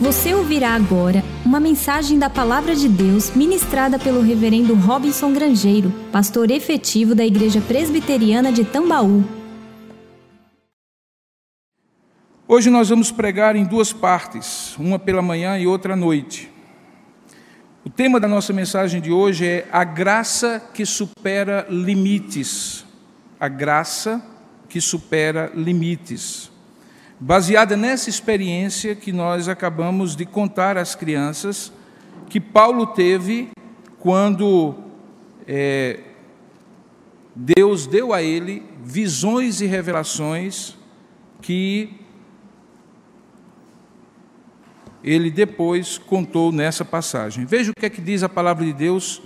Você ouvirá agora uma mensagem da Palavra de Deus ministrada pelo Reverendo Robinson Grangeiro, pastor efetivo da Igreja Presbiteriana de Tambaú. Hoje nós vamos pregar em duas partes, uma pela manhã e outra à noite. O tema da nossa mensagem de hoje é a graça que supera limites. A graça que supera limites baseada nessa experiência que nós acabamos de contar às crianças, que Paulo teve quando é, Deus deu a ele visões e revelações que ele depois contou nessa passagem. Veja o que é que diz a palavra de Deus,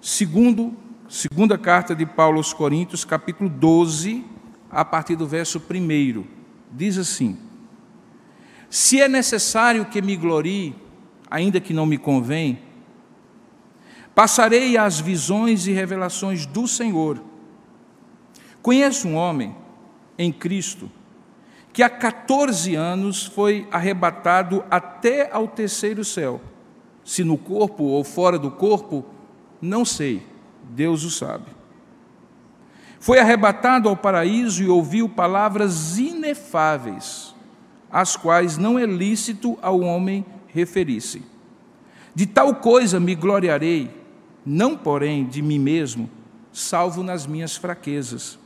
segundo, segunda carta de Paulo aos Coríntios, capítulo 12, a partir do verso 1 diz assim: Se é necessário que me glorie, ainda que não me convém, passarei às visões e revelações do Senhor. Conheço um homem em Cristo que há 14 anos foi arrebatado até ao terceiro céu. Se no corpo ou fora do corpo, não sei, Deus o sabe. Foi arrebatado ao paraíso e ouviu palavras inefáveis, às quais não é lícito ao homem referir-se. De tal coisa me gloriarei, não porém de mim mesmo, salvo nas minhas fraquezas.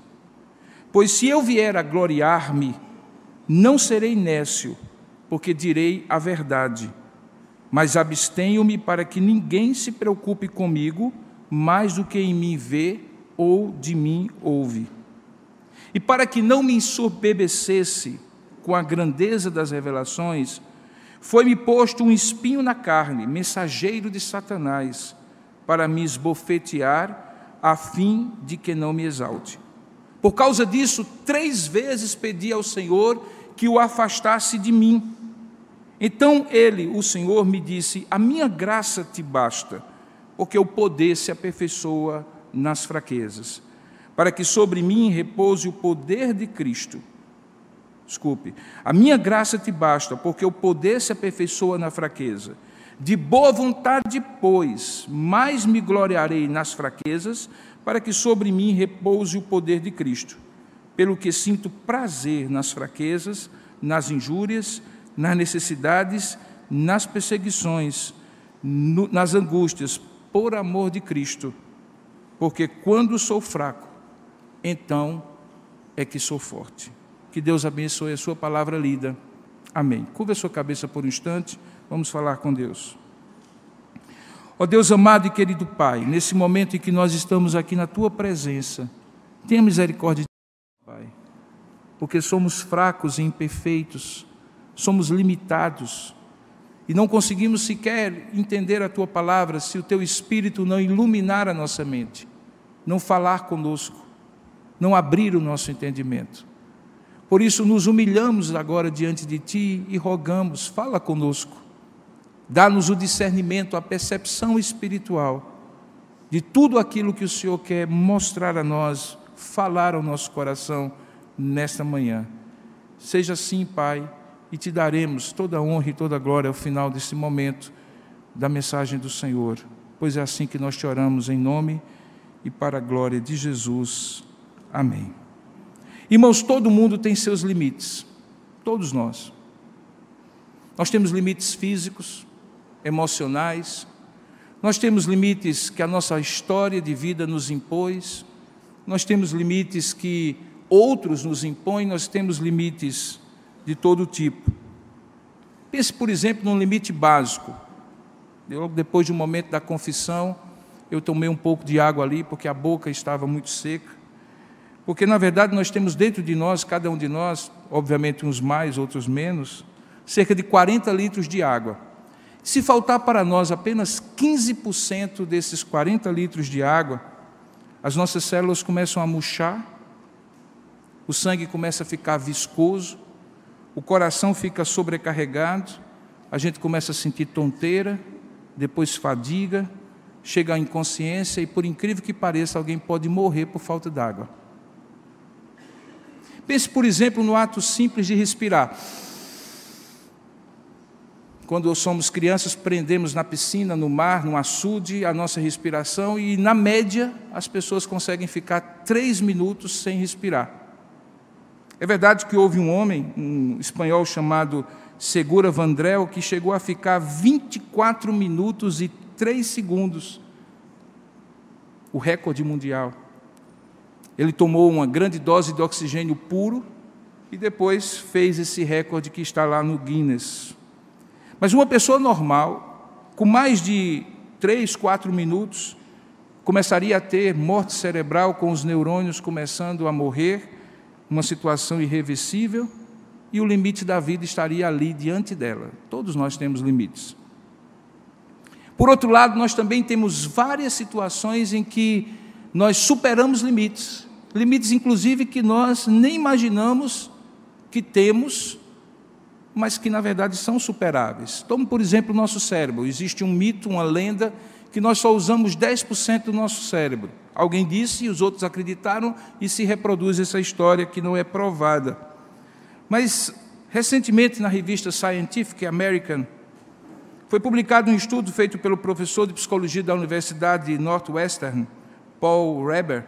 Pois se eu vier a gloriar-me, não serei nécio, porque direi a verdade. Mas abstenho-me para que ninguém se preocupe comigo mais do que em mim vê ou de mim ouve. E para que não me ensoberbecesse com a grandeza das revelações, foi-me posto um espinho na carne, mensageiro de Satanás, para me esbofetear, a fim de que não me exalte. Por causa disso, três vezes pedi ao Senhor que o afastasse de mim. Então ele, o Senhor, me disse: A minha graça te basta, porque o poder se aperfeiçoa nas fraquezas, para que sobre mim repouse o poder de Cristo. Desculpe, a minha graça te basta, porque o poder se aperfeiçoa na fraqueza. De boa vontade, pois, mais me gloriarei nas fraquezas, para que sobre mim repouse o poder de Cristo. Pelo que sinto prazer nas fraquezas, nas injúrias, nas necessidades, nas perseguições, nas angústias, por amor de Cristo porque quando sou fraco, então é que sou forte. Que Deus abençoe a sua palavra lida. Amém. Curva a sua cabeça por um instante, vamos falar com Deus. Ó Deus amado e querido Pai, nesse momento em que nós estamos aqui na tua presença, tenha misericórdia de nós, Pai, porque somos fracos e imperfeitos, somos limitados e não conseguimos sequer entender a tua palavra se o teu espírito não iluminar a nossa mente não falar conosco, não abrir o nosso entendimento. Por isso, nos humilhamos agora diante de Ti e rogamos: fala conosco, dá-nos o discernimento, a percepção espiritual de tudo aquilo que o Senhor quer mostrar a nós, falar ao nosso coração nesta manhã. Seja assim, Pai, e te daremos toda a honra e toda a glória ao final desse momento da mensagem do Senhor, pois é assim que nós te oramos em nome de e para a glória de Jesus. Amém. Irmãos, todo mundo tem seus limites, todos nós. Nós temos limites físicos, emocionais, nós temos limites que a nossa história de vida nos impôs, nós temos limites que outros nos impõem, nós temos limites de todo tipo. Pense, por exemplo, num limite básico. depois de um momento da confissão, eu tomei um pouco de água ali porque a boca estava muito seca. Porque na verdade nós temos dentro de nós, cada um de nós, obviamente uns mais, outros menos, cerca de 40 litros de água. Se faltar para nós apenas 15% desses 40 litros de água, as nossas células começam a murchar, o sangue começa a ficar viscoso, o coração fica sobrecarregado, a gente começa a sentir tonteira, depois fadiga, chega à inconsciência e, por incrível que pareça, alguém pode morrer por falta d'água. Pense, por exemplo, no ato simples de respirar. quando somos crianças, prendemos na piscina, no mar, no açude, a nossa respiração, e na média as pessoas conseguem ficar três minutos sem respirar. É verdade que houve um homem, um espanhol chamado Segura Vandrel, que chegou a ficar 24 minutos e 3 segundos, o recorde mundial. Ele tomou uma grande dose de oxigênio puro e depois fez esse recorde que está lá no Guinness. Mas uma pessoa normal, com mais de 3, 4 minutos, começaria a ter morte cerebral com os neurônios começando a morrer, uma situação irreversível e o limite da vida estaria ali diante dela. Todos nós temos limites. Por outro lado, nós também temos várias situações em que nós superamos limites, limites inclusive que nós nem imaginamos que temos, mas que na verdade são superáveis. Tome, por exemplo, o nosso cérebro. Existe um mito, uma lenda, que nós só usamos 10% do nosso cérebro. Alguém disse e os outros acreditaram e se reproduz essa história que não é provada. Mas, recentemente, na revista Scientific American, foi publicado um estudo feito pelo professor de psicologia da Universidade Northwestern, Paul Reber,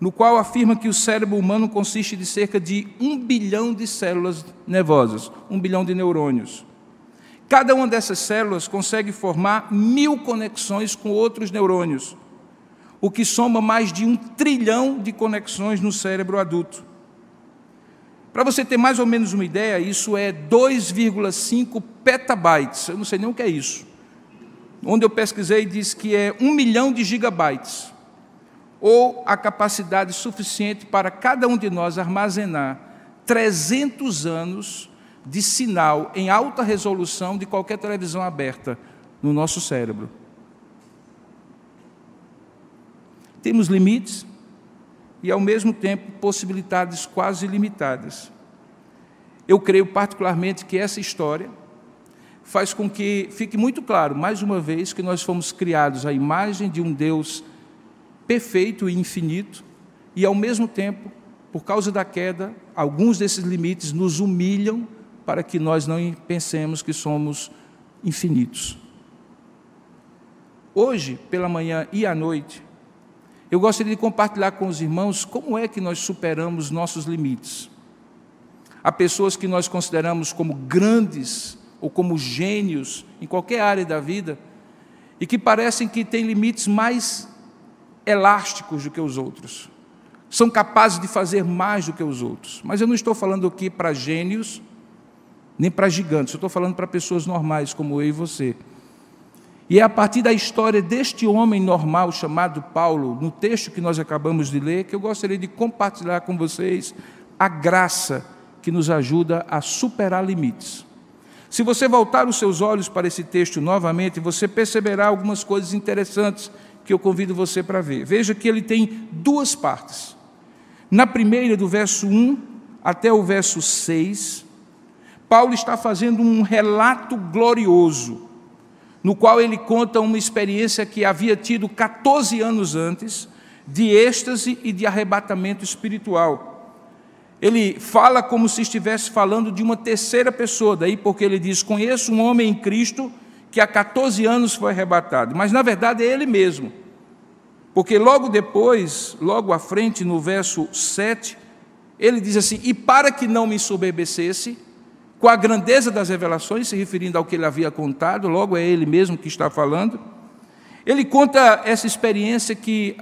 no qual afirma que o cérebro humano consiste de cerca de um bilhão de células nervosas, um bilhão de neurônios. Cada uma dessas células consegue formar mil conexões com outros neurônios, o que soma mais de um trilhão de conexões no cérebro adulto. Para você ter mais ou menos uma ideia, isso é 2,5 petabytes. Eu não sei nem o que é isso. Onde eu pesquisei diz que é um milhão de gigabytes, ou a capacidade suficiente para cada um de nós armazenar 300 anos de sinal em alta resolução de qualquer televisão aberta no nosso cérebro. Temos limites, e, ao mesmo tempo, possibilidades quase ilimitadas. Eu creio particularmente que essa história faz com que fique muito claro, mais uma vez, que nós fomos criados à imagem de um Deus perfeito e infinito, e, ao mesmo tempo, por causa da queda, alguns desses limites nos humilham para que nós não pensemos que somos infinitos. Hoje, pela manhã e à noite, eu gostaria de compartilhar com os irmãos como é que nós superamos nossos limites. Há pessoas que nós consideramos como grandes ou como gênios em qualquer área da vida e que parecem que têm limites mais elásticos do que os outros. São capazes de fazer mais do que os outros. Mas eu não estou falando aqui para gênios, nem para gigantes, eu estou falando para pessoas normais como eu e você e é a partir da história deste homem normal chamado Paulo, no texto que nós acabamos de ler, que eu gostaria de compartilhar com vocês a graça que nos ajuda a superar limites. Se você voltar os seus olhos para esse texto novamente, você perceberá algumas coisas interessantes que eu convido você para ver. Veja que ele tem duas partes. Na primeira, do verso 1 até o verso 6, Paulo está fazendo um relato glorioso no qual ele conta uma experiência que havia tido 14 anos antes, de êxtase e de arrebatamento espiritual. Ele fala como se estivesse falando de uma terceira pessoa, daí porque ele diz: Conheço um homem em Cristo que há 14 anos foi arrebatado, mas na verdade é ele mesmo. Porque logo depois, logo à frente, no verso 7, ele diz assim: E para que não me soberbecesse, com a grandeza das revelações, se referindo ao que ele havia contado, logo é ele mesmo que está falando. Ele conta essa experiência que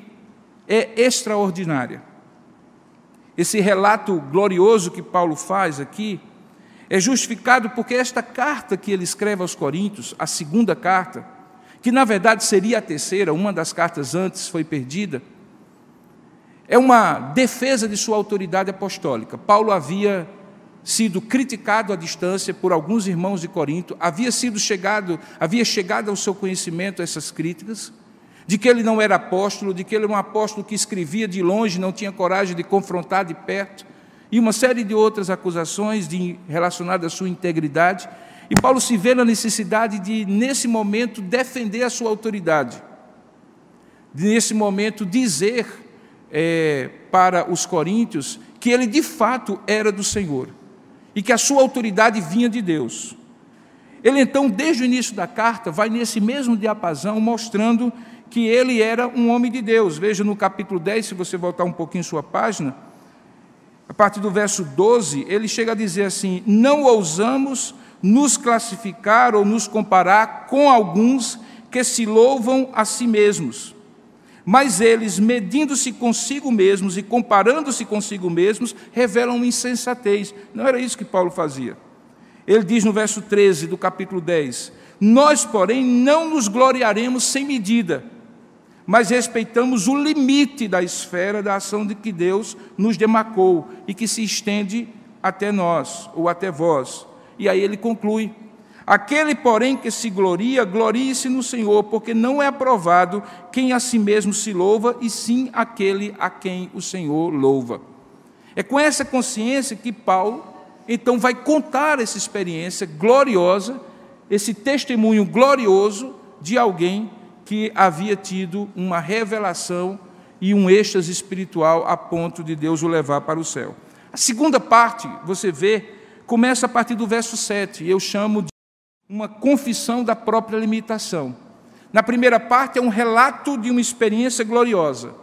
é extraordinária. Esse relato glorioso que Paulo faz aqui é justificado porque esta carta que ele escreve aos Coríntios, a segunda carta, que na verdade seria a terceira, uma das cartas antes foi perdida, é uma defesa de sua autoridade apostólica. Paulo havia sido criticado à distância por alguns irmãos de Corinto, havia sido chegado, havia chegado ao seu conhecimento essas críticas, de que ele não era apóstolo, de que ele era um apóstolo que escrevia de longe, não tinha coragem de confrontar de perto, e uma série de outras acusações de, relacionadas à sua integridade. E Paulo se vê na necessidade de, nesse momento, defender a sua autoridade, de, nesse momento, dizer é, para os coríntios que ele de fato era do Senhor e que a sua autoridade vinha de Deus. Ele então, desde o início da carta, vai nesse mesmo diapasão mostrando que ele era um homem de Deus. Veja no capítulo 10, se você voltar um pouquinho sua página, a partir do verso 12, ele chega a dizer assim: Não ousamos nos classificar ou nos comparar com alguns que se louvam a si mesmos. Mas eles, medindo-se consigo mesmos e comparando-se consigo mesmos, revelam insensatez. Não era isso que Paulo fazia. Ele diz no verso 13 do capítulo 10: Nós, porém, não nos gloriaremos sem medida, mas respeitamos o limite da esfera da ação de que Deus nos demarcou e que se estende até nós ou até vós. E aí ele conclui: Aquele, porém, que se gloria, glorie-se no Senhor, porque não é aprovado quem a si mesmo se louva, e sim aquele a quem o Senhor louva. É com essa consciência que Paulo então vai contar essa experiência gloriosa, esse testemunho glorioso de alguém que havia tido uma revelação e um êxtase espiritual a ponto de Deus o levar para o céu. A segunda parte, você vê, começa a partir do verso 7, eu chamo de uma confissão da própria limitação. Na primeira parte, é um relato de uma experiência gloriosa.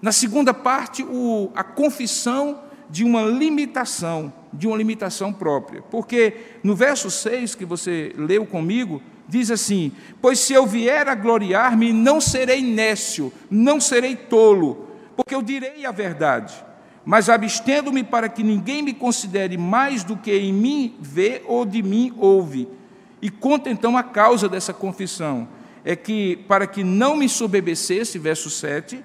Na segunda parte, o, a confissão de uma limitação, de uma limitação própria. Porque no verso 6 que você leu comigo, diz assim: Pois se eu vier a gloriar-me, não serei nécio, não serei tolo, porque eu direi a verdade. Mas abstendo-me para que ninguém me considere mais do que em mim vê ou de mim ouve. E conta então a causa dessa confissão. É que, para que não me sobebecesse, verso 7,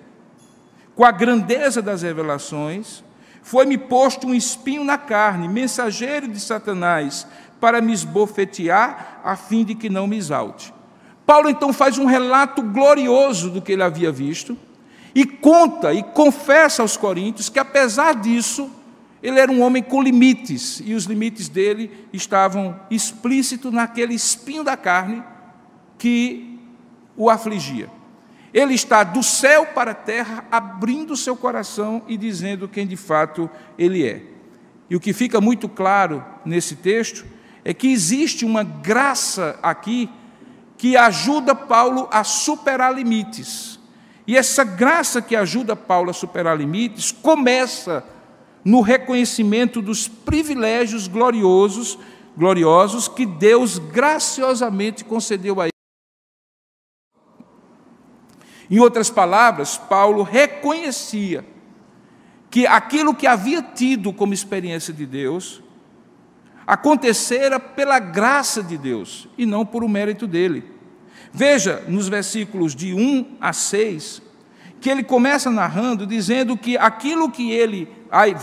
com a grandeza das revelações, foi-me posto um espinho na carne, mensageiro de Satanás, para me esbofetear, a fim de que não me exalte. Paulo então faz um relato glorioso do que ele havia visto, e conta e confessa aos coríntios que, apesar disso, ele era um homem com limites, e os limites dele estavam explícitos naquele espinho da carne que o afligia. Ele está do céu para a terra, abrindo seu coração e dizendo quem de fato ele é. E o que fica muito claro nesse texto é que existe uma graça aqui que ajuda Paulo a superar limites. E essa graça que ajuda Paulo a superar limites começa no reconhecimento dos privilégios gloriosos, gloriosos que Deus graciosamente concedeu a ele. Em outras palavras, Paulo reconhecia que aquilo que havia tido como experiência de Deus acontecera pela graça de Deus e não por o mérito dele. Veja nos versículos de 1 a 6 que ele começa narrando dizendo que aquilo que ele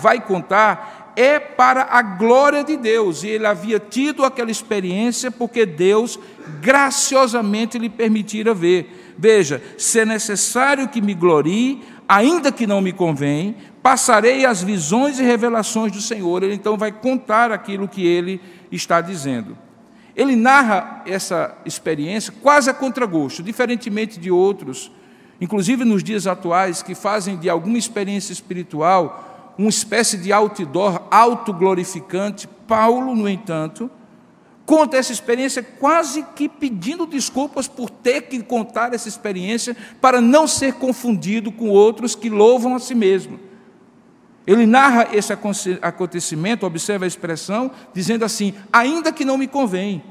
vai contar é para a glória de Deus, e ele havia tido aquela experiência porque Deus graciosamente lhe permitira ver. Veja, se é necessário que me glorie, ainda que não me convém, passarei as visões e revelações do Senhor. Ele então vai contar aquilo que ele está dizendo. Ele narra essa experiência quase a contragosto, diferentemente de outros, inclusive nos dias atuais, que fazem de alguma experiência espiritual uma espécie de outdoor autoglorificante. Paulo, no entanto, conta essa experiência quase que pedindo desculpas por ter que contar essa experiência para não ser confundido com outros que louvam a si mesmo. Ele narra esse acontecimento, observa a expressão, dizendo assim: ainda que não me convém.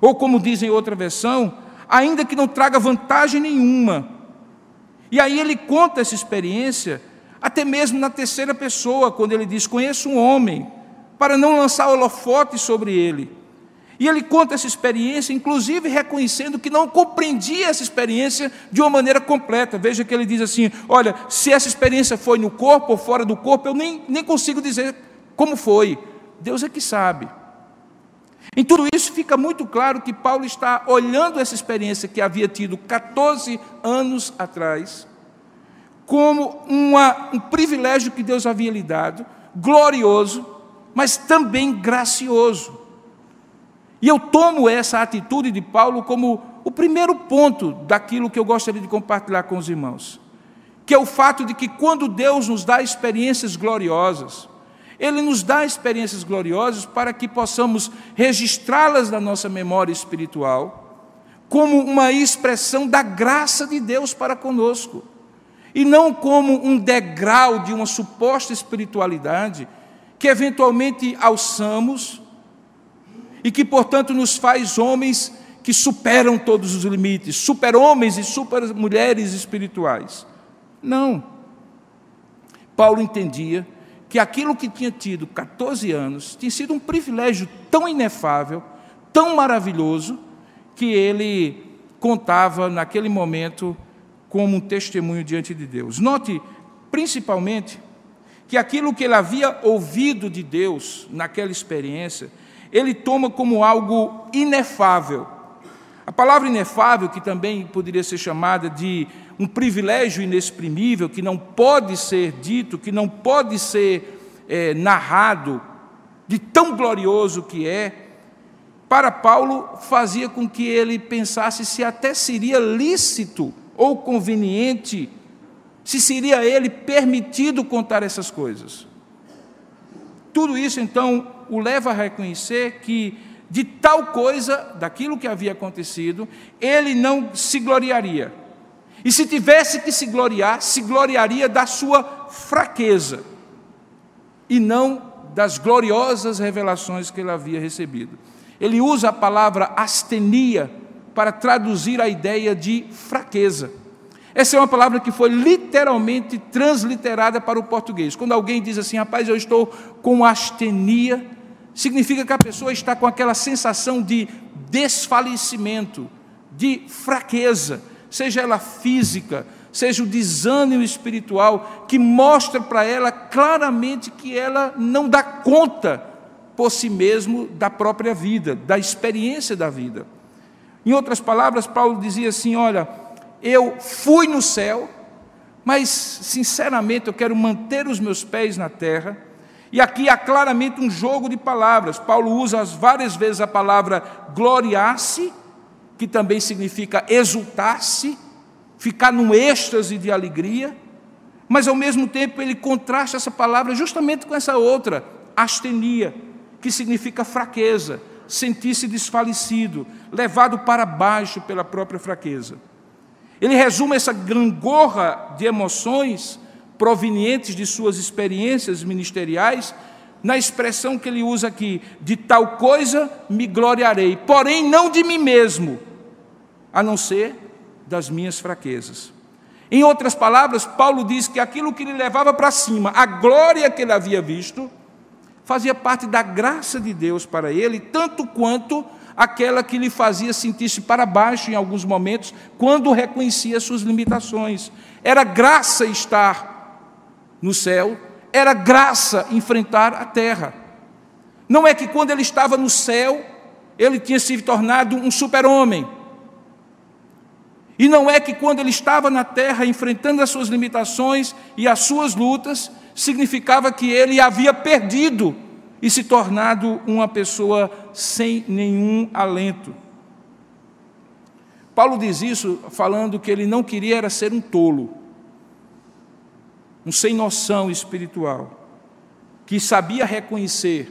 Ou como diz em outra versão, ainda que não traga vantagem nenhuma. E aí ele conta essa experiência, até mesmo na terceira pessoa, quando ele diz: Conheço um homem para não lançar holofote sobre ele. E ele conta essa experiência, inclusive reconhecendo que não compreendia essa experiência de uma maneira completa. Veja que ele diz assim: Olha, se essa experiência foi no corpo ou fora do corpo, eu nem, nem consigo dizer como foi. Deus é que sabe. Em tudo isso fica muito claro que Paulo está olhando essa experiência que havia tido 14 anos atrás, como uma, um privilégio que Deus havia lhe dado, glorioso, mas também gracioso. E eu tomo essa atitude de Paulo como o primeiro ponto daquilo que eu gostaria de compartilhar com os irmãos, que é o fato de que quando Deus nos dá experiências gloriosas, Ele nos dá experiências gloriosas para que possamos registrá-las na nossa memória espiritual como uma expressão da graça de Deus para conosco, e não como um degrau de uma suposta espiritualidade que eventualmente alçamos e que, portanto, nos faz homens que superam todos os limites, super-homens e super-mulheres espirituais. Não. Paulo entendia que aquilo que tinha tido 14 anos tinha sido um privilégio tão inefável, tão maravilhoso, que ele contava naquele momento como um testemunho diante de Deus. Note, principalmente, que aquilo que ele havia ouvido de Deus naquela experiência, ele toma como algo inefável. A palavra inefável, que também poderia ser chamada de um privilégio inexprimível, que não pode ser dito, que não pode ser é, narrado, de tão glorioso que é, para Paulo fazia com que ele pensasse se até seria lícito ou conveniente, se seria ele permitido contar essas coisas. Tudo isso então o leva a reconhecer que de tal coisa, daquilo que havia acontecido, ele não se gloriaria. E se tivesse que se gloriar, se gloriaria da sua fraqueza e não das gloriosas revelações que ele havia recebido. Ele usa a palavra astenia para traduzir a ideia de fraqueza. Essa é uma palavra que foi literalmente transliterada para o português. Quando alguém diz assim, rapaz, eu estou com astenia, significa que a pessoa está com aquela sensação de desfalecimento, de fraqueza, seja ela física, seja o desânimo espiritual, que mostra para ela claramente que ela não dá conta por si mesmo da própria vida, da experiência da vida. Em outras palavras, Paulo dizia assim: Olha, eu fui no céu, mas sinceramente eu quero manter os meus pés na terra. E aqui há claramente um jogo de palavras. Paulo usa várias vezes a palavra gloriar-se, que também significa exultar-se, ficar num êxtase de alegria, mas ao mesmo tempo ele contrasta essa palavra justamente com essa outra, astenia, que significa fraqueza, sentir-se desfalecido, levado para baixo pela própria fraqueza. Ele resume essa gangorra de emoções provenientes de suas experiências ministeriais na expressão que ele usa aqui: de tal coisa me gloriarei, porém não de mim mesmo, a não ser das minhas fraquezas. Em outras palavras, Paulo diz que aquilo que lhe levava para cima, a glória que ele havia visto, fazia parte da graça de Deus para ele, tanto quanto aquela que lhe fazia sentir-se para baixo em alguns momentos, quando reconhecia suas limitações. Era graça estar no céu, era graça enfrentar a terra. Não é que quando ele estava no céu, ele tinha se tornado um super-homem. E não é que quando ele estava na terra enfrentando as suas limitações e as suas lutas, significava que ele havia perdido e se tornado uma pessoa sem nenhum alento. Paulo diz isso falando que ele não queria era ser um tolo, um sem noção espiritual, que sabia reconhecer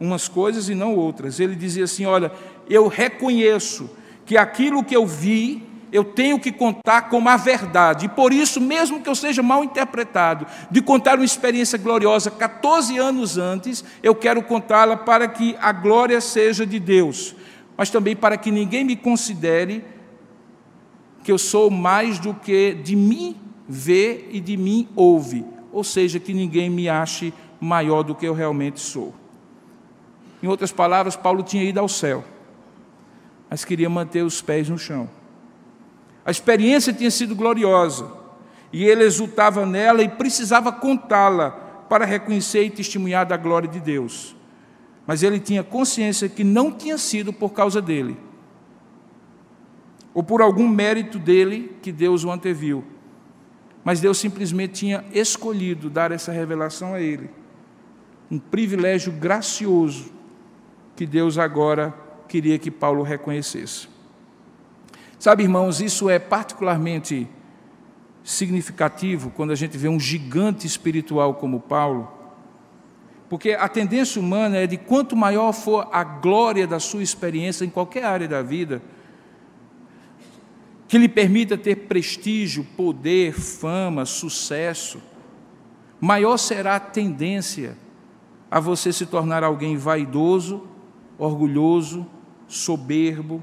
umas coisas e não outras. Ele dizia assim: Olha, eu reconheço que aquilo que eu vi eu tenho que contar como a verdade. E por isso, mesmo que eu seja mal interpretado, de contar uma experiência gloriosa 14 anos antes, eu quero contá-la para que a glória seja de Deus, mas também para que ninguém me considere que eu sou mais do que de mim vê e de mim ouve, ou seja, que ninguém me ache maior do que eu realmente sou. Em outras palavras, Paulo tinha ido ao céu, mas queria manter os pés no chão. A experiência tinha sido gloriosa e ele exultava nela e precisava contá-la para reconhecer e testemunhar da glória de Deus. Mas ele tinha consciência que não tinha sido por causa dele, ou por algum mérito dele que Deus o anteviu. Mas Deus simplesmente tinha escolhido dar essa revelação a ele. Um privilégio gracioso que Deus agora queria que Paulo reconhecesse. Sabe, irmãos, isso é particularmente significativo quando a gente vê um gigante espiritual como Paulo, Porque a tendência humana é de quanto maior for a glória da sua experiência em qualquer área da vida, que lhe permita ter prestígio, poder, fama, sucesso, maior será a tendência a você se tornar alguém vaidoso, orgulhoso, soberbo,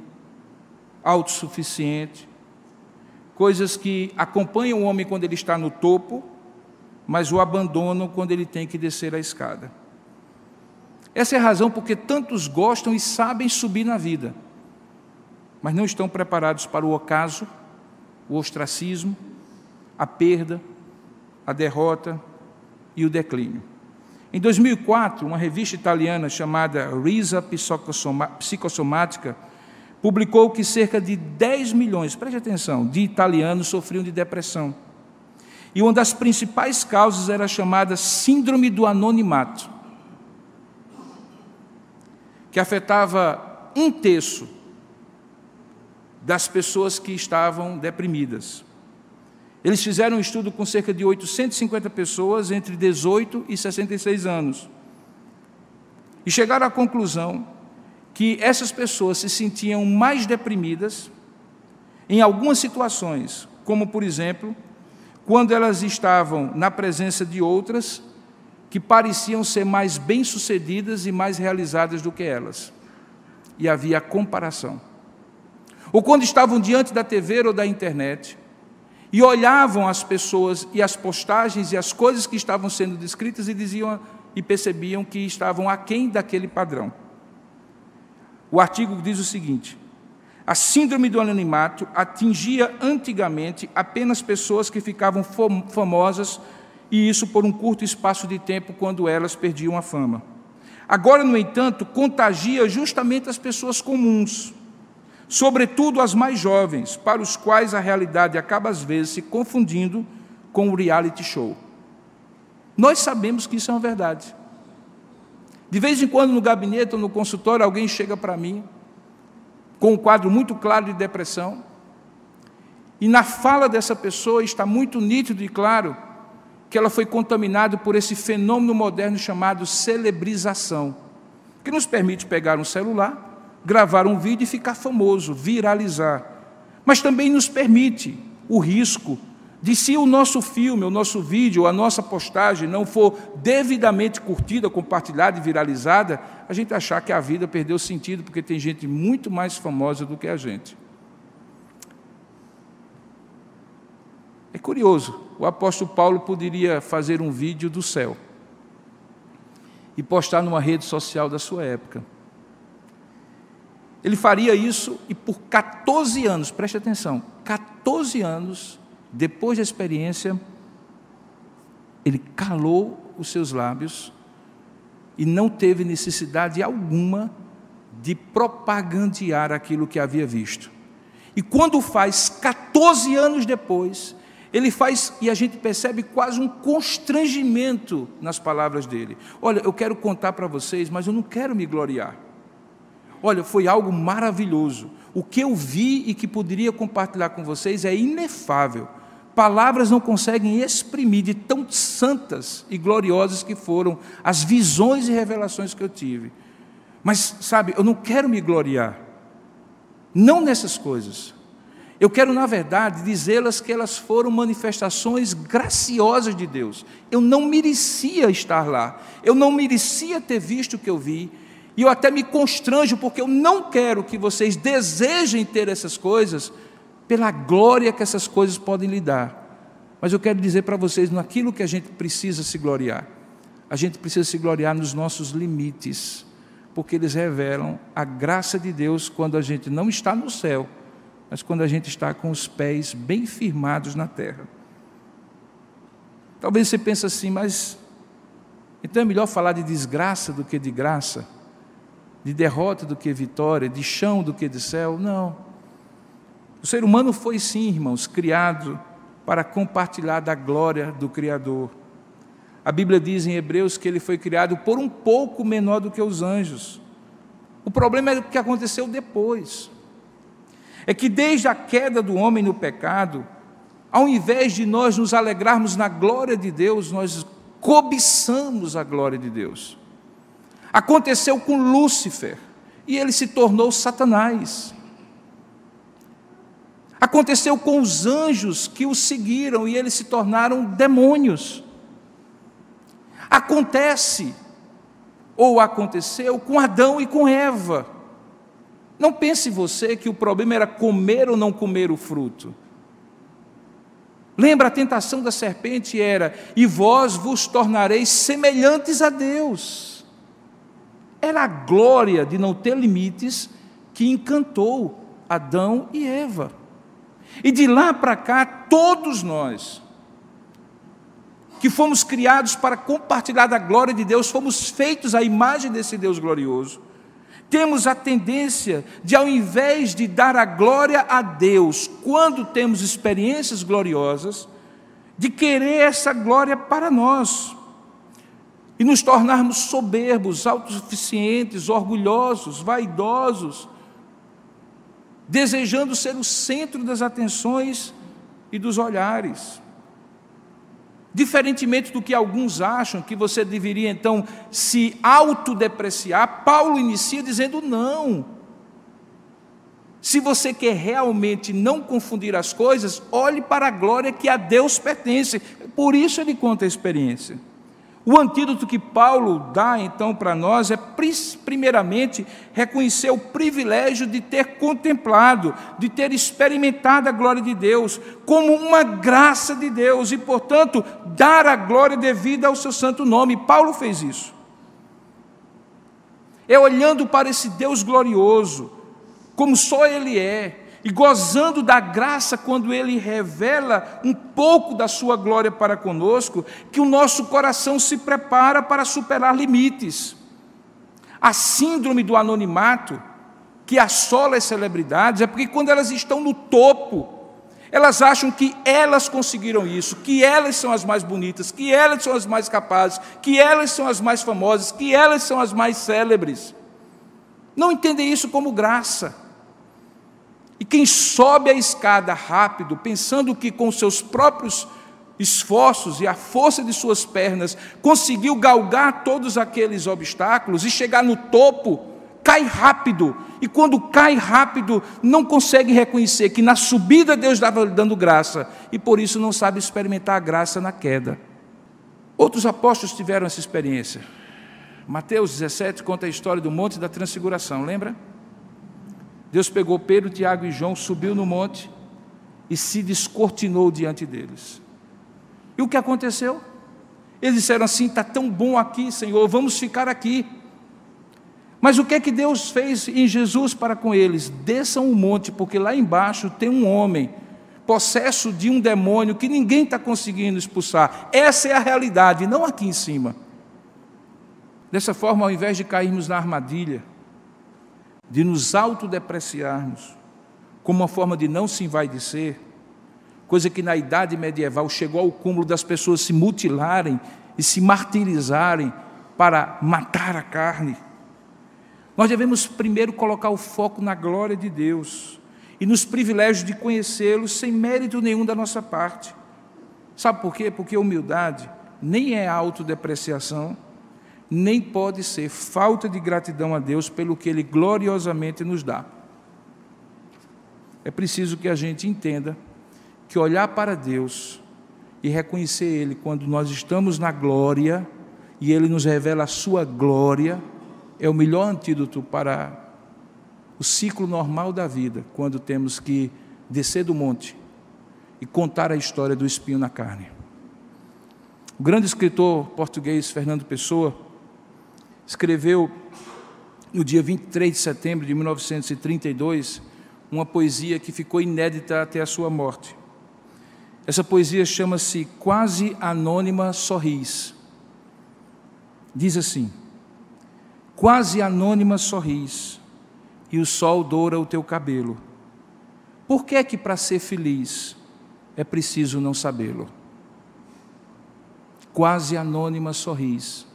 autossuficiente, coisas que acompanham o homem quando ele está no topo mas o abandonam quando ele tem que descer a escada. Essa é a razão porque tantos gostam e sabem subir na vida, mas não estão preparados para o ocaso, o ostracismo, a perda, a derrota e o declínio. Em 2004, uma revista italiana chamada Risa Psicossomática publicou que cerca de 10 milhões, preste atenção, de italianos sofriam de depressão. E uma das principais causas era chamada Síndrome do Anonimato, que afetava um terço das pessoas que estavam deprimidas. Eles fizeram um estudo com cerca de 850 pessoas entre 18 e 66 anos. E chegaram à conclusão que essas pessoas se sentiam mais deprimidas em algumas situações, como, por exemplo, quando elas estavam na presença de outras que pareciam ser mais bem-sucedidas e mais realizadas do que elas. E havia comparação. Ou quando estavam diante da TV ou da internet e olhavam as pessoas e as postagens e as coisas que estavam sendo descritas e diziam e percebiam que estavam aquém daquele padrão. O artigo diz o seguinte: a síndrome do anonimato atingia antigamente apenas pessoas que ficavam famosas e isso por um curto espaço de tempo quando elas perdiam a fama. Agora, no entanto, contagia justamente as pessoas comuns, sobretudo as mais jovens, para os quais a realidade acaba às vezes se confundindo com o reality show. Nós sabemos que isso é uma verdade. De vez em quando no gabinete ou no consultório alguém chega para mim com um quadro muito claro de depressão. E na fala dessa pessoa está muito nítido e claro que ela foi contaminada por esse fenômeno moderno chamado celebrização, que nos permite pegar um celular, gravar um vídeo e ficar famoso, viralizar. Mas também nos permite o risco de se o nosso filme, o nosso vídeo, a nossa postagem não for devidamente curtida, compartilhada e viralizada, a gente achar que a vida perdeu sentido porque tem gente muito mais famosa do que a gente. É curioso, o apóstolo Paulo poderia fazer um vídeo do céu e postar numa rede social da sua época. Ele faria isso e por 14 anos, preste atenção, 14 anos depois da experiência, ele calou os seus lábios e não teve necessidade alguma de propagandear aquilo que havia visto. E quando faz 14 anos depois, ele faz, e a gente percebe quase um constrangimento nas palavras dele. Olha, eu quero contar para vocês, mas eu não quero me gloriar. Olha, foi algo maravilhoso. O que eu vi e que poderia compartilhar com vocês é inefável. Palavras não conseguem exprimir de tão santas e gloriosas que foram as visões e revelações que eu tive. Mas, sabe, eu não quero me gloriar, não nessas coisas. Eu quero, na verdade, dizê-las que elas foram manifestações graciosas de Deus. Eu não merecia estar lá, eu não merecia ter visto o que eu vi, e eu até me constranjo, porque eu não quero que vocês desejem ter essas coisas, pela glória que essas coisas podem lhe dar. Mas eu quero dizer para vocês, naquilo que a gente precisa se gloriar, a gente precisa se gloriar nos nossos limites, porque eles revelam a graça de Deus quando a gente não está no céu, mas quando a gente está com os pés bem firmados na terra. Talvez você pense assim, mas então é melhor falar de desgraça do que de graça, de derrota do que vitória, de chão do que de céu? Não. O ser humano foi sim, irmãos, criado para compartilhar da glória do Criador. A Bíblia diz em Hebreus que ele foi criado por um pouco menor do que os anjos. O problema é o que aconteceu depois. É que desde a queda do homem no pecado, ao invés de nós nos alegrarmos na glória de Deus, nós cobiçamos a glória de Deus. Aconteceu com Lúcifer e ele se tornou Satanás. Aconteceu com os anjos que o seguiram e eles se tornaram demônios. Acontece, ou aconteceu, com Adão e com Eva. Não pense você que o problema era comer ou não comer o fruto. Lembra a tentação da serpente era: e vós vos tornareis semelhantes a Deus. Era a glória de não ter limites que encantou Adão e Eva. E de lá para cá, todos nós, que fomos criados para compartilhar da glória de Deus, fomos feitos à imagem desse Deus glorioso, temos a tendência de, ao invés de dar a glória a Deus quando temos experiências gloriosas, de querer essa glória para nós. E nos tornarmos soberbos, autossuficientes, orgulhosos, vaidosos, desejando ser o centro das atenções e dos olhares. Diferentemente do que alguns acham que você deveria então se autodepreciar, Paulo inicia dizendo não. Se você quer realmente não confundir as coisas, olhe para a glória que a Deus pertence. Por isso ele conta a experiência. O antídoto que Paulo dá então para nós é, primeiramente, reconhecer o privilégio de ter contemplado, de ter experimentado a glória de Deus como uma graça de Deus e, portanto, dar a glória devida ao seu santo nome. Paulo fez isso. É olhando para esse Deus glorioso, como só Ele é, e gozando da graça quando Ele revela um pouco da Sua glória para conosco, que o nosso coração se prepara para superar limites. A síndrome do anonimato, que assola as celebridades, é porque quando elas estão no topo, elas acham que elas conseguiram isso, que elas são as mais bonitas, que elas são as mais capazes, que elas são as mais famosas, que elas são as mais célebres. Não entendem isso como graça. E quem sobe a escada rápido, pensando que com seus próprios esforços e a força de suas pernas conseguiu galgar todos aqueles obstáculos e chegar no topo, cai rápido. E quando cai rápido, não consegue reconhecer que na subida Deus estava lhe dando graça e por isso não sabe experimentar a graça na queda. Outros apóstolos tiveram essa experiência. Mateus 17 conta a história do Monte da Transfiguração, lembra? Deus pegou Pedro, Tiago e João, subiu no monte e se descortinou diante deles. E o que aconteceu? Eles disseram assim: está tão bom aqui, Senhor, vamos ficar aqui. Mas o que é que Deus fez em Jesus para com eles? Desçam o monte, porque lá embaixo tem um homem, possesso de um demônio que ninguém está conseguindo expulsar. Essa é a realidade, não aqui em cima. Dessa forma, ao invés de cairmos na armadilha, de nos autodepreciarmos como uma forma de não se envaidecer, coisa que na idade medieval chegou ao cúmulo das pessoas se mutilarem e se martirizarem para matar a carne. Nós devemos primeiro colocar o foco na glória de Deus e nos privilégios de conhecê-lo sem mérito nenhum da nossa parte. Sabe por quê? Porque humildade nem é autodepreciação, nem pode ser falta de gratidão a Deus pelo que Ele gloriosamente nos dá. É preciso que a gente entenda que olhar para Deus e reconhecer Ele quando nós estamos na glória e Ele nos revela a Sua glória é o melhor antídoto para o ciclo normal da vida, quando temos que descer do monte e contar a história do espinho na carne. O grande escritor português Fernando Pessoa escreveu no dia 23 de setembro de 1932 uma poesia que ficou inédita até a sua morte. Essa poesia chama-se Quase Anônima Sorris. Diz assim: Quase anônima sorris, e o sol doura o teu cabelo. Por que é que para ser feliz é preciso não sabê-lo? Quase anônima sorris,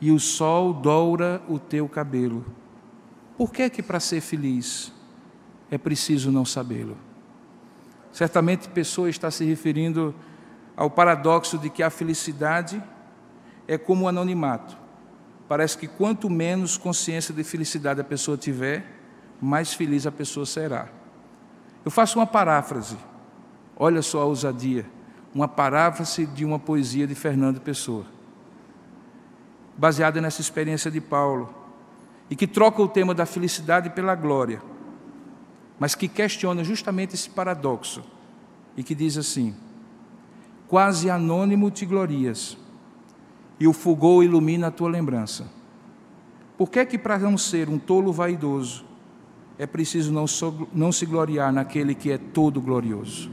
e o sol doura o teu cabelo. Por que é que para ser feliz é preciso não sabê-lo? Certamente pessoa está se referindo ao paradoxo de que a felicidade é como o anonimato. Parece que quanto menos consciência de felicidade a pessoa tiver, mais feliz a pessoa será. Eu faço uma paráfrase. Olha só a ousadia. Uma paráfrase de uma poesia de Fernando Pessoa. Baseada nessa experiência de Paulo. E que troca o tema da felicidade pela glória. Mas que questiona justamente esse paradoxo. E que diz assim: Quase anônimo te glorias e o fulgor ilumina a tua lembrança. Por que é que para não ser um tolo vaidoso é preciso não, so, não se gloriar naquele que é todo glorioso?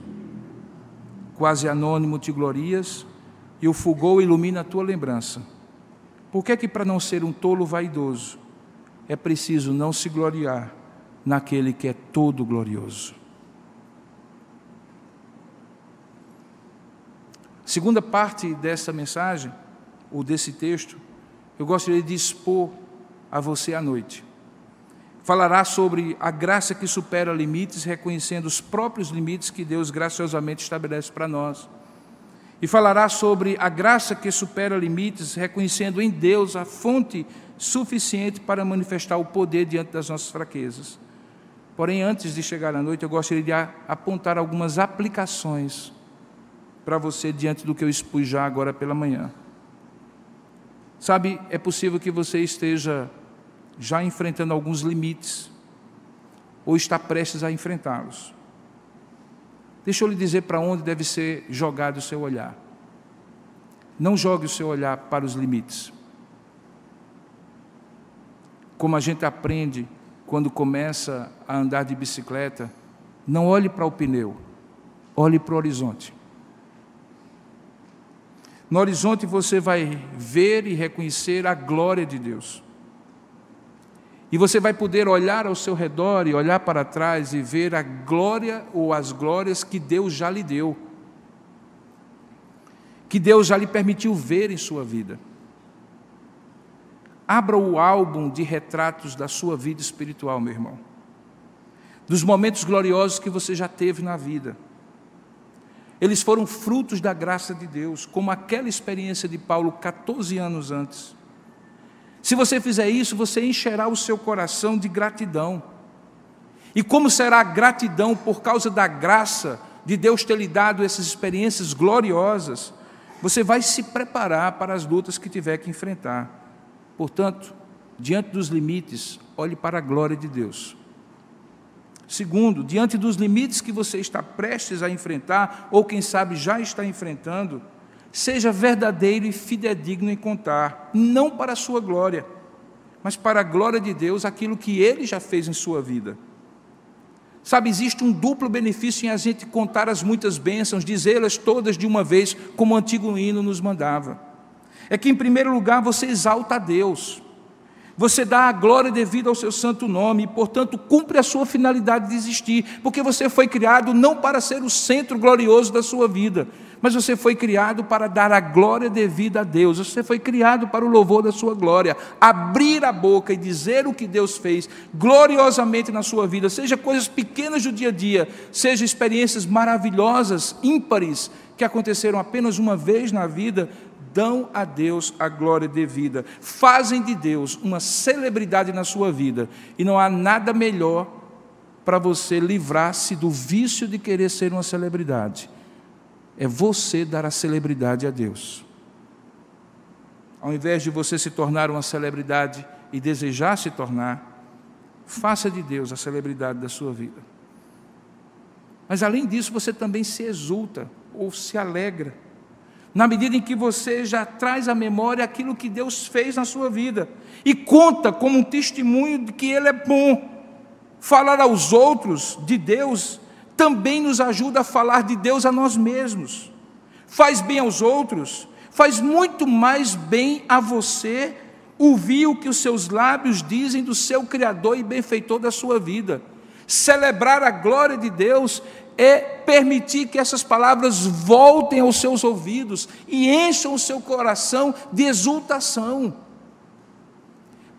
Quase anônimo te glorias e o fulgor ilumina a tua lembrança. Por que é que para não ser um tolo vaidoso é preciso não se gloriar naquele que é todo glorioso? Segunda parte dessa mensagem ou desse texto, eu gostaria de expor a você à noite. Falará sobre a graça que supera limites, reconhecendo os próprios limites que Deus graciosamente estabelece para nós. E falará sobre a graça que supera limites, reconhecendo em Deus a fonte suficiente para manifestar o poder diante das nossas fraquezas. Porém, antes de chegar à noite, eu gostaria de apontar algumas aplicações para você diante do que eu expus já agora pela manhã. Sabe, é possível que você esteja já enfrentando alguns limites, ou está prestes a enfrentá-los. Deixa eu lhe dizer para onde deve ser jogado o seu olhar. Não jogue o seu olhar para os limites. Como a gente aprende quando começa a andar de bicicleta, não olhe para o pneu, olhe para o horizonte. No horizonte você vai ver e reconhecer a glória de Deus. E você vai poder olhar ao seu redor e olhar para trás e ver a glória ou as glórias que Deus já lhe deu. Que Deus já lhe permitiu ver em sua vida. Abra o álbum de retratos da sua vida espiritual, meu irmão. Dos momentos gloriosos que você já teve na vida eles foram frutos da graça de Deus, como aquela experiência de Paulo 14 anos antes. Se você fizer isso, você encherá o seu coração de gratidão. E como será a gratidão por causa da graça de Deus ter lhe dado essas experiências gloriosas? Você vai se preparar para as lutas que tiver que enfrentar. Portanto, diante dos limites, olhe para a glória de Deus. Segundo, diante dos limites que você está prestes a enfrentar, ou quem sabe já está enfrentando, seja verdadeiro e fidedigno em contar, não para a sua glória, mas para a glória de Deus, aquilo que Ele já fez em sua vida. Sabe, existe um duplo benefício em a gente contar as muitas bênçãos, dizê-las todas de uma vez, como o antigo hino nos mandava. É que, em primeiro lugar, você exalta a Deus. Você dá a glória devida ao seu santo nome e, portanto, cumpre a sua finalidade de existir, porque você foi criado não para ser o centro glorioso da sua vida, mas você foi criado para dar a glória devida a Deus. Você foi criado para o louvor da sua glória, abrir a boca e dizer o que Deus fez gloriosamente na sua vida, seja coisas pequenas do dia a dia, seja experiências maravilhosas, ímpares, que aconteceram apenas uma vez na vida, dão a Deus a glória devida, fazem de Deus uma celebridade na sua vida, e não há nada melhor para você livrar-se do vício de querer ser uma celebridade. É você dar a celebridade a Deus. Ao invés de você se tornar uma celebridade e desejar se tornar, faça de Deus a celebridade da sua vida. Mas além disso, você também se exulta ou se alegra na medida em que você já traz à memória aquilo que Deus fez na sua vida e conta como um testemunho de que Ele é bom. Falar aos outros de Deus também nos ajuda a falar de Deus a nós mesmos. Faz bem aos outros, faz muito mais bem a você ouvir o que os seus lábios dizem do seu Criador e benfeitor da sua vida. Celebrar a glória de Deus é permitir que essas palavras voltem aos seus ouvidos e encham o seu coração de exultação.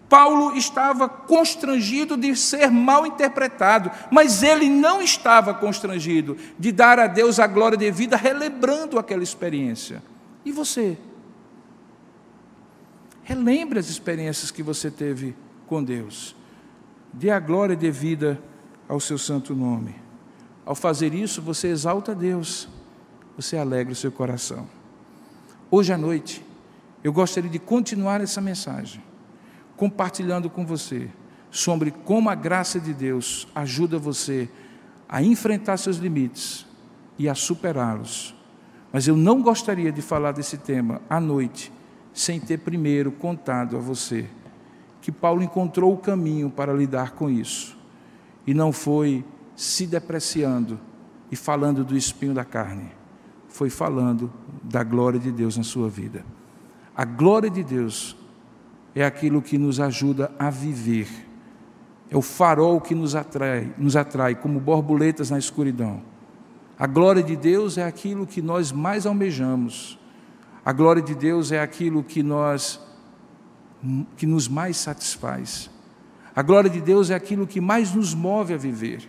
Paulo estava constrangido de ser mal interpretado, mas ele não estava constrangido de dar a Deus a glória devida, relembrando aquela experiência. E você? Relembre as experiências que você teve com Deus. Dê a glória devida ao seu santo nome. Ao fazer isso, você exalta Deus, você alegra o seu coração. Hoje à noite, eu gostaria de continuar essa mensagem, compartilhando com você sobre como a graça de Deus ajuda você a enfrentar seus limites e a superá-los. Mas eu não gostaria de falar desse tema à noite, sem ter primeiro contado a você que Paulo encontrou o caminho para lidar com isso. E não foi se depreciando e falando do espinho da carne, foi falando da glória de Deus na sua vida. A glória de Deus é aquilo que nos ajuda a viver. É o farol que nos atrai, nos atrai como borboletas na escuridão. A glória de Deus é aquilo que nós mais almejamos. A glória de Deus é aquilo que nós que nos mais satisfaz. A glória de Deus é aquilo que mais nos move a viver.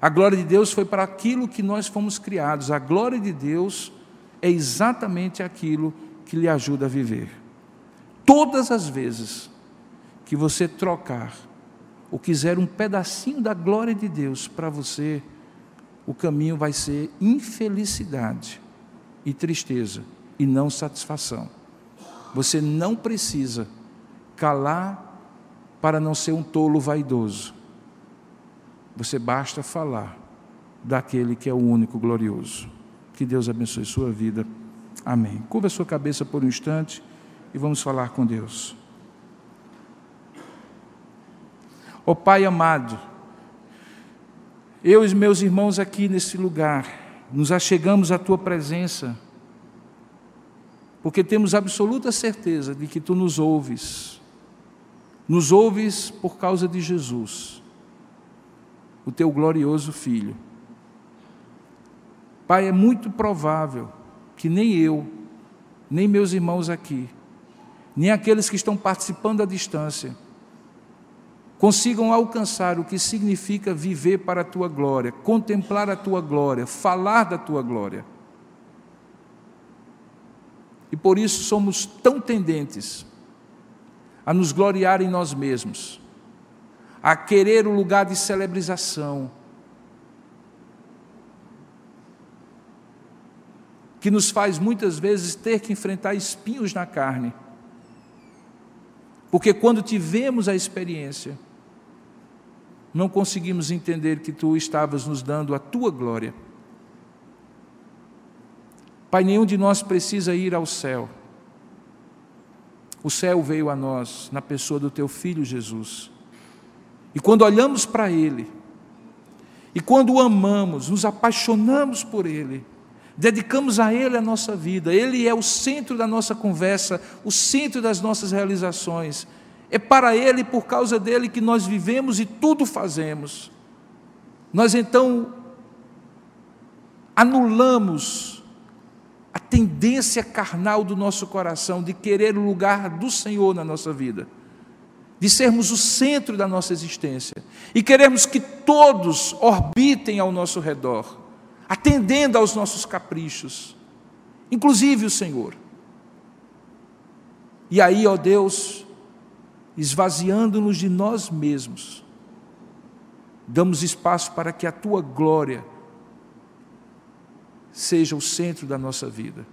A glória de Deus foi para aquilo que nós fomos criados. A glória de Deus é exatamente aquilo que lhe ajuda a viver. Todas as vezes que você trocar ou quiser um pedacinho da glória de Deus para você, o caminho vai ser infelicidade e tristeza e não satisfação. Você não precisa calar para não ser um tolo vaidoso. Você basta falar daquele que é o único glorioso. Que Deus abençoe sua vida. Amém. Curva a sua cabeça por um instante e vamos falar com Deus. Ó oh, Pai amado, eu e meus irmãos aqui nesse lugar, nos achegamos à tua presença porque temos absoluta certeza de que tu nos ouves. Nos ouves por causa de Jesus, o teu glorioso Filho. Pai, é muito provável que nem eu, nem meus irmãos aqui, nem aqueles que estão participando à distância, consigam alcançar o que significa viver para a tua glória, contemplar a tua glória, falar da tua glória. E por isso somos tão tendentes a nos gloriar em nós mesmos, a querer o lugar de celebrização, que nos faz muitas vezes ter que enfrentar espinhos na carne. Porque quando tivemos a experiência, não conseguimos entender que tu estavas nos dando a tua glória. Pai, nenhum de nós precisa ir ao céu. O céu veio a nós na pessoa do teu filho Jesus. E quando olhamos para ele, e quando o amamos, nos apaixonamos por ele, dedicamos a ele a nossa vida, ele é o centro da nossa conversa, o centro das nossas realizações. É para ele, por causa dele, que nós vivemos e tudo fazemos. Nós então anulamos a tendência carnal do nosso coração de querer o lugar do Senhor na nossa vida, de sermos o centro da nossa existência e queremos que todos orbitem ao nosso redor, atendendo aos nossos caprichos, inclusive o Senhor. E aí, ó Deus, esvaziando-nos de nós mesmos, damos espaço para que a tua glória seja o centro da nossa vida.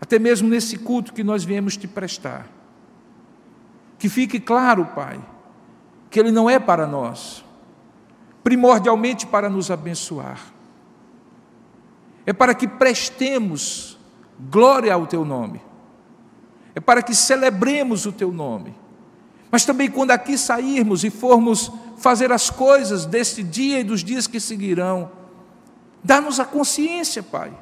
Até mesmo nesse culto que nós viemos te prestar. Que fique claro, Pai, que ele não é para nós, primordialmente para nos abençoar. É para que prestemos glória ao teu nome. É para que celebremos o teu nome. Mas também quando aqui sairmos e formos fazer as coisas deste dia e dos dias que seguirão, Dá-nos a consciência, Pai,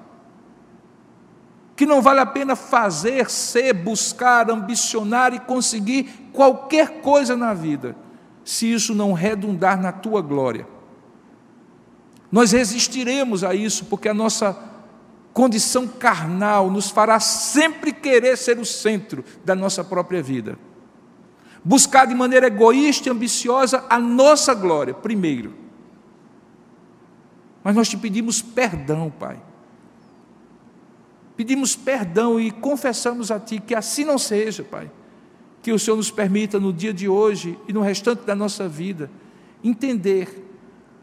que não vale a pena fazer, ser, buscar, ambicionar e conseguir qualquer coisa na vida, se isso não redundar na tua glória. Nós resistiremos a isso, porque a nossa condição carnal nos fará sempre querer ser o centro da nossa própria vida. Buscar de maneira egoísta e ambiciosa a nossa glória, primeiro mas nós te pedimos perdão, Pai. Pedimos perdão e confessamos a Ti que assim não seja, Pai. Que o Senhor nos permita no dia de hoje e no restante da nossa vida entender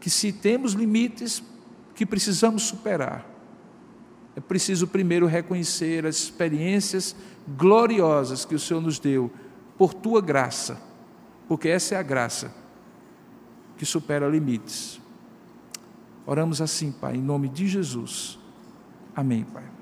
que se temos limites que precisamos superar, é preciso primeiro reconhecer as experiências gloriosas que o Senhor nos deu por tua graça, porque essa é a graça que supera limites. Oramos assim, Pai, em nome de Jesus. Amém, Pai.